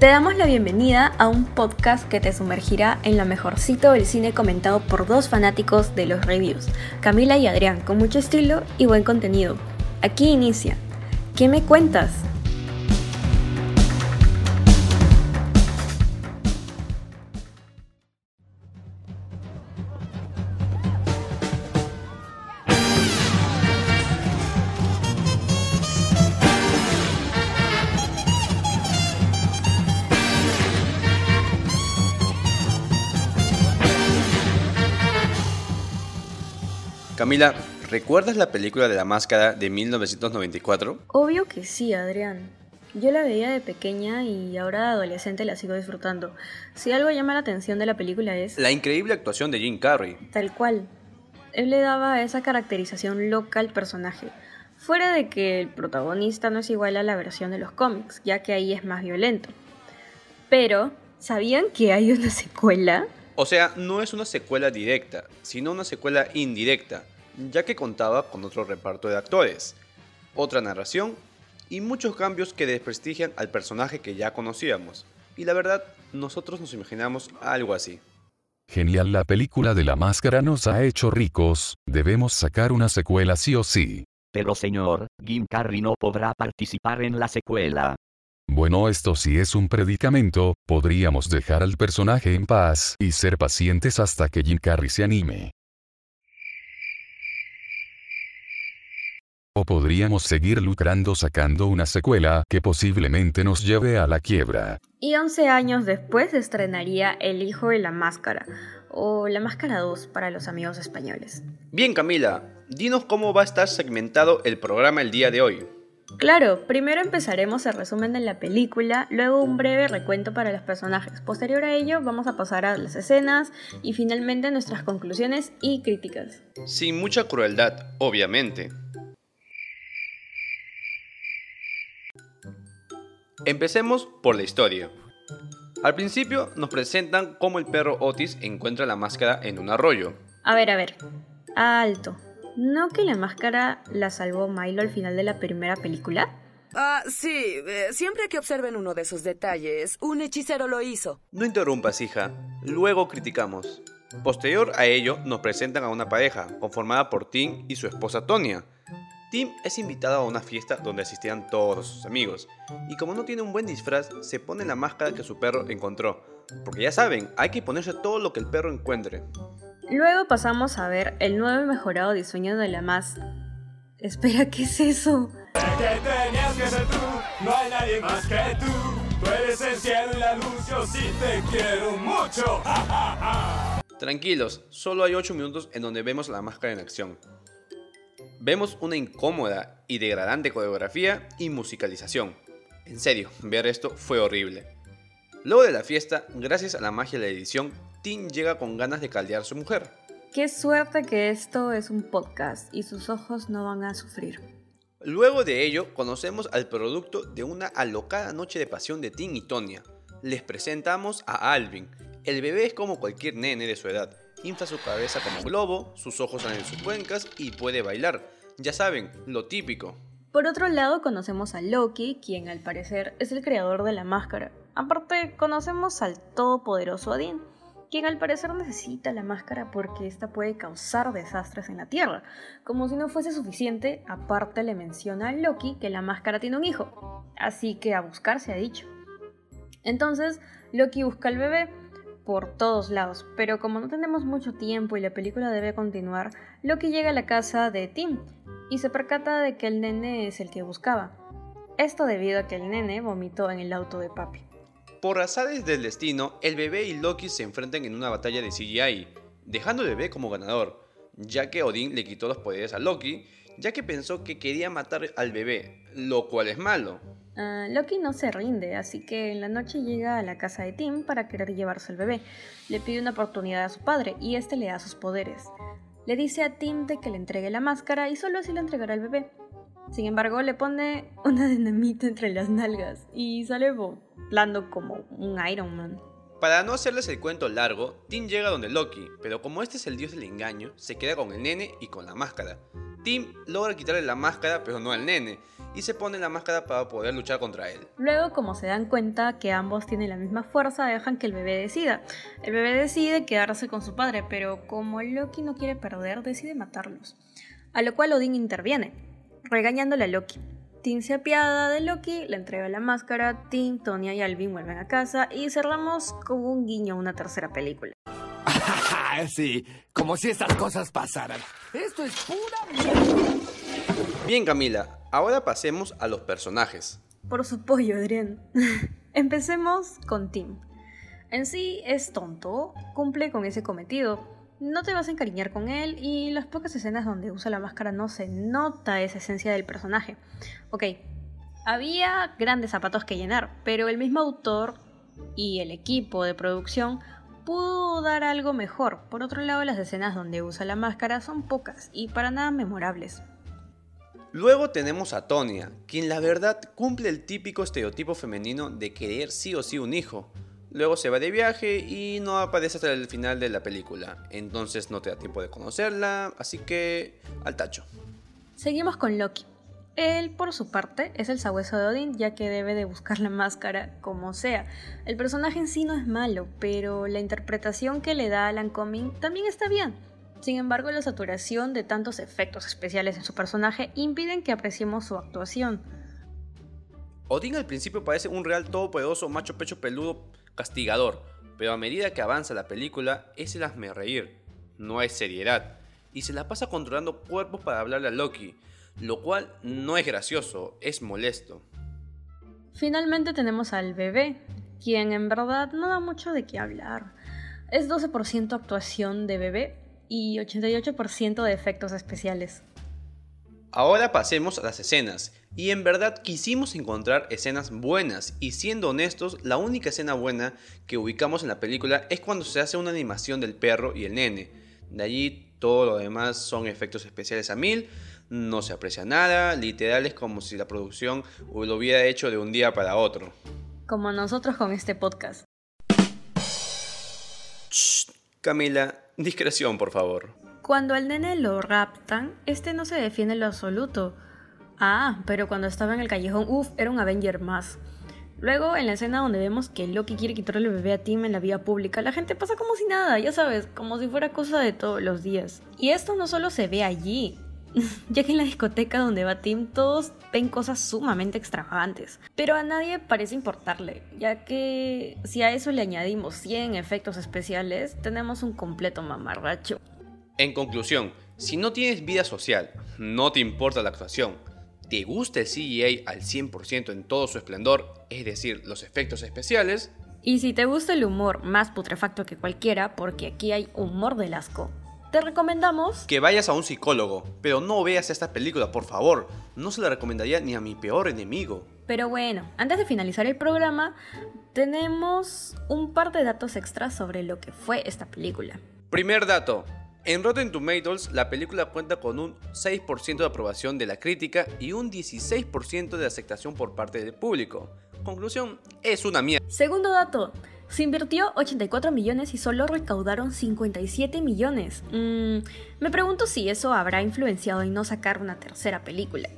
Te damos la bienvenida a un podcast que te sumergirá en lo mejorcito del cine comentado por dos fanáticos de los reviews, Camila y Adrián, con mucho estilo y buen contenido. Aquí inicia. ¿Qué me cuentas? Camila, ¿recuerdas la película de la máscara de 1994? Obvio que sí, Adrián. Yo la veía de pequeña y ahora de adolescente la sigo disfrutando. Si algo llama la atención de la película es... La increíble actuación de Jim Carrey. Tal cual. Él le daba esa caracterización loca al personaje. Fuera de que el protagonista no es igual a la versión de los cómics, ya que ahí es más violento. Pero, ¿sabían que hay una secuela? O sea, no es una secuela directa, sino una secuela indirecta, ya que contaba con otro reparto de actores, otra narración y muchos cambios que desprestigian al personaje que ya conocíamos. Y la verdad, nosotros nos imaginamos algo así. Genial, la película de la máscara nos ha hecho ricos, debemos sacar una secuela sí o sí. Pero señor, Jim Carrey no podrá participar en la secuela. Bueno, esto sí es un predicamento, podríamos dejar al personaje en paz y ser pacientes hasta que Jim Carrey se anime. O podríamos seguir lucrando sacando una secuela que posiblemente nos lleve a la quiebra. Y 11 años después estrenaría El Hijo de la Máscara, o La Máscara 2 para los amigos españoles. Bien Camila, dinos cómo va a estar segmentado el programa el día de hoy. Claro, primero empezaremos el resumen de la película, luego un breve recuento para los personajes. Posterior a ello vamos a pasar a las escenas y finalmente nuestras conclusiones y críticas. Sin mucha crueldad, obviamente. Empecemos por la historia. Al principio nos presentan cómo el perro Otis encuentra la máscara en un arroyo. A ver, a ver. Alto. ¿No que la máscara la salvó Milo al final de la primera película? Ah, sí, eh, siempre que observen uno de esos detalles, un hechicero lo hizo. No interrumpas, hija. Luego criticamos. Posterior a ello, nos presentan a una pareja, conformada por Tim y su esposa Tonya. Tim es invitado a una fiesta donde asistían todos sus amigos, y como no tiene un buen disfraz, se pone la máscara que su perro encontró. Porque ya saben, hay que ponerse todo lo que el perro encuentre. Luego pasamos a ver el nuevo y mejorado diseño de la más... Espera, ¿qué es eso? Que tenías que ser tú, no hay nadie más que tú. Tú eres el cielo y la luz, yo sí te quiero mucho. Tranquilos, solo hay 8 minutos en donde vemos la máscara en acción. Vemos una incómoda y degradante coreografía y musicalización. En serio, ver esto fue horrible. Luego de la fiesta, gracias a la magia de la edición, Tim llega con ganas de caldear a su mujer. Qué suerte que esto es un podcast y sus ojos no van a sufrir. Luego de ello, conocemos al producto de una alocada noche de pasión de Tim y Tonya. Les presentamos a Alvin. El bebé es como cualquier nene de su edad. Infla su cabeza como un globo, sus ojos salen en sus cuencas y puede bailar. Ya saben, lo típico. Por otro lado, conocemos a Loki, quien al parecer es el creador de la máscara. Aparte, conocemos al todopoderoso Odin, quien al parecer necesita la máscara porque esta puede causar desastres en la Tierra. Como si no fuese suficiente, aparte le menciona a Loki que la máscara tiene un hijo, así que a buscar se ha dicho. Entonces, Loki busca al bebé por todos lados, pero como no tenemos mucho tiempo y la película debe continuar, Loki llega a la casa de Tim y se percata de que el nene es el que buscaba. Esto debido a que el nene vomitó en el auto de papi. Por azares del destino, el bebé y Loki se enfrentan en una batalla de CGI, dejando al bebé como ganador, ya que Odin le quitó los poderes a Loki, ya que pensó que quería matar al bebé, lo cual es malo. Uh, Loki no se rinde, así que en la noche llega a la casa de Tim para querer llevarse al bebé. Le pide una oportunidad a su padre y este le da sus poderes. Le dice a Tim de que le entregue la máscara y solo así le entregará al bebé. Sin embargo, le pone una dinamita entre las nalgas y sale volando como un Iron Man. Para no hacerles el cuento largo, Tim llega donde Loki, pero como este es el dios del engaño, se queda con el nene y con la máscara. Tim logra quitarle la máscara, pero no al nene, y se pone la máscara para poder luchar contra él. Luego, como se dan cuenta que ambos tienen la misma fuerza, dejan que el bebé decida. El bebé decide quedarse con su padre, pero como Loki no quiere perder, decide matarlos. A lo cual Odin interviene, regañándole a Loki. Tim se apiada de Loki, le entrega la máscara, Tim, Tonya y Alvin vuelven a casa y cerramos con un guiño a una tercera película. sí, como si estas cosas pasaran. Esto es pura mierda. Bien Camila, ahora pasemos a los personajes. Por su pollo, Adrián. Empecemos con Tim. En sí es tonto, cumple con ese cometido. No te vas a encariñar con él y las pocas escenas donde usa la máscara no se nota esa esencia del personaje. Ok, había grandes zapatos que llenar, pero el mismo autor y el equipo de producción pudo dar algo mejor. Por otro lado, las escenas donde usa la máscara son pocas y para nada memorables. Luego tenemos a Tonya, quien la verdad cumple el típico estereotipo femenino de querer sí o sí un hijo. Luego se va de viaje y no aparece hasta el final de la película, entonces no te da tiempo de conocerla, así que al tacho. Seguimos con Loki. Él, por su parte, es el sabueso de Odin, ya que debe de buscar la máscara como sea. El personaje en sí no es malo, pero la interpretación que le da Alan Cumming también está bien. Sin embargo, la saturación de tantos efectos especiales en su personaje impiden que apreciemos su actuación. Odín al principio parece un real todopoderoso macho pecho peludo castigador, pero a medida que avanza la película es el hazme reír, no hay seriedad, y se la pasa controlando cuerpos para hablarle a Loki, lo cual no es gracioso, es molesto. Finalmente tenemos al bebé, quien en verdad no da mucho de qué hablar. Es 12% actuación de bebé y 88% de efectos especiales. Ahora pasemos a las escenas, y en verdad quisimos encontrar escenas buenas, y siendo honestos, la única escena buena que ubicamos en la película es cuando se hace una animación del perro y el nene. De allí todo lo demás son efectos especiales a mil, no se aprecia nada, literal es como si la producción lo hubiera hecho de un día para otro. Como nosotros con este podcast. Camila, discreción por favor. Cuando al nene lo raptan, este no se defiende en lo absoluto. Ah, pero cuando estaba en el callejón, uff, era un Avenger más. Luego, en la escena donde vemos que Loki quiere quitarle el bebé a Tim en la vía pública, la gente pasa como si nada, ya sabes, como si fuera cosa de todos los días. Y esto no solo se ve allí, ya que en la discoteca donde va Tim todos ven cosas sumamente extravagantes, pero a nadie parece importarle, ya que si a eso le añadimos 100 efectos especiales, tenemos un completo mamarracho. En conclusión, si no tienes vida social, no te importa la actuación, te gusta el CGI al 100% en todo su esplendor, es decir, los efectos especiales, y si te gusta el humor más putrefacto que cualquiera, porque aquí hay humor del asco, te recomendamos que vayas a un psicólogo, pero no veas esta película, por favor. No se la recomendaría ni a mi peor enemigo. Pero bueno, antes de finalizar el programa, tenemos un par de datos extras sobre lo que fue esta película. Primer dato. En Rotten Tomatoes, la película cuenta con un 6% de aprobación de la crítica y un 16% de aceptación por parte del público. Conclusión, es una mierda. Segundo dato. Se invirtió 84 millones y solo recaudaron 57 millones. Mm, me pregunto si eso habrá influenciado en no sacar una tercera película.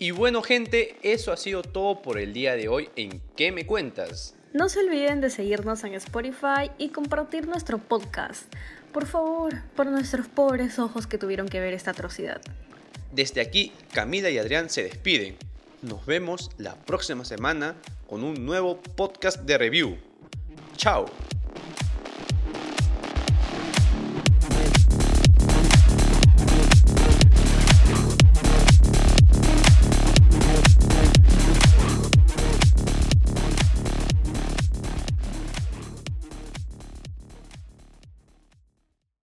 Y bueno gente, eso ha sido todo por el día de hoy en ¿Qué me cuentas? No se olviden de seguirnos en Spotify y compartir nuestro podcast. Por favor, por nuestros pobres ojos que tuvieron que ver esta atrocidad. Desde aquí, Camila y Adrián se despiden. Nos vemos la próxima semana con un nuevo podcast de review. Chao.